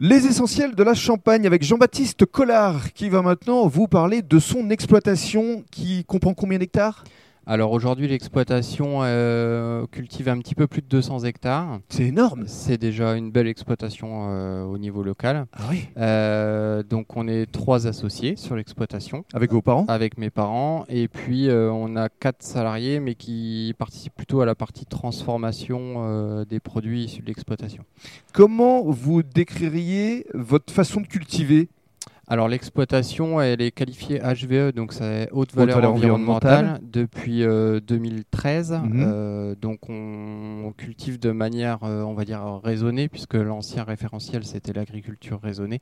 Les essentiels de la Champagne avec Jean-Baptiste Collard qui va maintenant vous parler de son exploitation qui comprend combien d'hectares? Alors aujourd'hui, l'exploitation euh, cultive un petit peu plus de 200 hectares. C'est énorme. C'est déjà une belle exploitation euh, au niveau local. Ah oui. Euh, donc on est trois associés sur l'exploitation Avec vos parents? Avec mes parents et puis on a quatre salariés mais qui participent plutôt à la partie transformation des produits issus de l'exploitation. Comment vous décririez votre façon de cultiver? Alors l'exploitation, elle est qualifiée HVE, donc c'est haute valeur valeur, environnementale. environnementale, depuis euh, 2013. Mhm. Euh, donc on, on cultive de manière, euh, on va dire, raisonnée, puisque l'ancien référentiel, c'était l'agriculture raisonnée.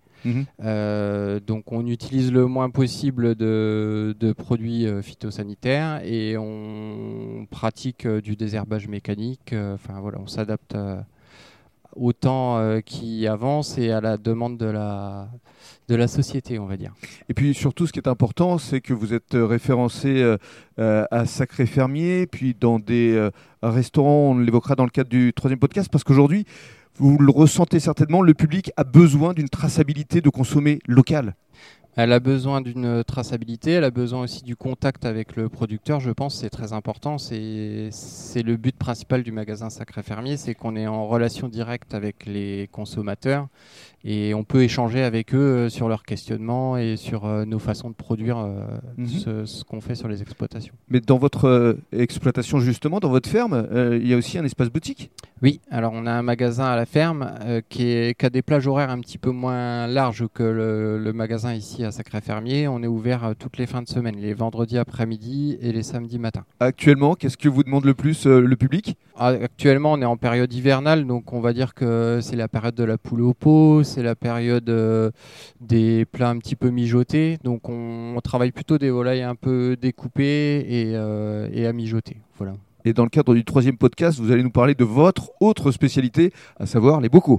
Euh, donc on utilise le moins possible de, de produits euh, phytosanitaires et on pratique euh, du désherbage mécanique. euh, Enfin voilà, on s'adapte euh, au temps euh, qui avance et à la demande de la, de la société, on va dire. Et puis surtout, ce qui est important, c'est que vous êtes euh, référencé euh, à Sacré Fermier, puis dans des restaurants, on l'évoquera dans le cadre du troisième podcast, parce qu'aujourd'hui, vous le ressentez certainement, le public a besoin d'une traçabilité de consommer local. Elle a besoin d'une traçabilité, elle a besoin aussi du contact avec le producteur, je pense, c'est très important. C'est le but principal du magasin Sacré Fermier, c'est qu'on est en relation directe avec les consommateurs et on peut échanger avec eux euh, sur leurs questionnements et sur euh, nos façons de produire euh, Mhm. ce, ce qu'on fait sur les exploitations. Mais dans votre exploitation, justement, dans votre ferme, euh, il y a aussi un espace boutique? Oui, alors on a un magasin à la ferme euh, qui, est- qui a des plages horaires un petit peu moins larges que le, le magasin ici à Sacré Fermier. On est ouvert euh, toutes les fins de semaine, les vendredis après-midi et les samedis matins. Actuellement, qu'est-ce que vous demande le plus euh, le public? Ah, Actuellement, on est en période hivernale, donc on va dire que c'est la période de la poule au pot, c'est la période des plats un petit peu mijotés. Donc on, on travaille plutôt des volailles un peu découpées et, et à mijoter. Voilà. Et dans le cadre du troisième podcast, vous allez nous parler de votre autre spécialité, à savoir les bocaux.